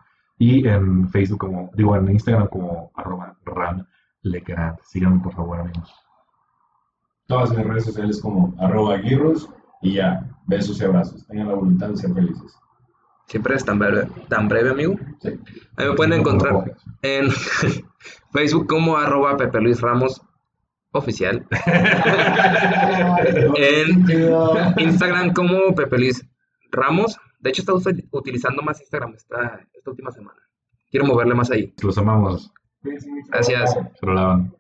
y en Facebook como, digo, en Instagram como arroba Ram Legrand. Síganme, por favor, amigos. Todas mis redes sociales como arroba guirros y ya. Besos y abrazos. Tengan la voluntad de ser felices. Siempre es tan breve, tan breve amigo. Sí. Ahí me pueden encontrar en Facebook como arroba Pepe Luis Ramos oficial. En Instagram como Pepe Luis Ramos. De hecho, está usted utilizando más Instagram esta, esta última semana. Quiero moverle más ahí. Los amamos. Gracias. Se lo lavan.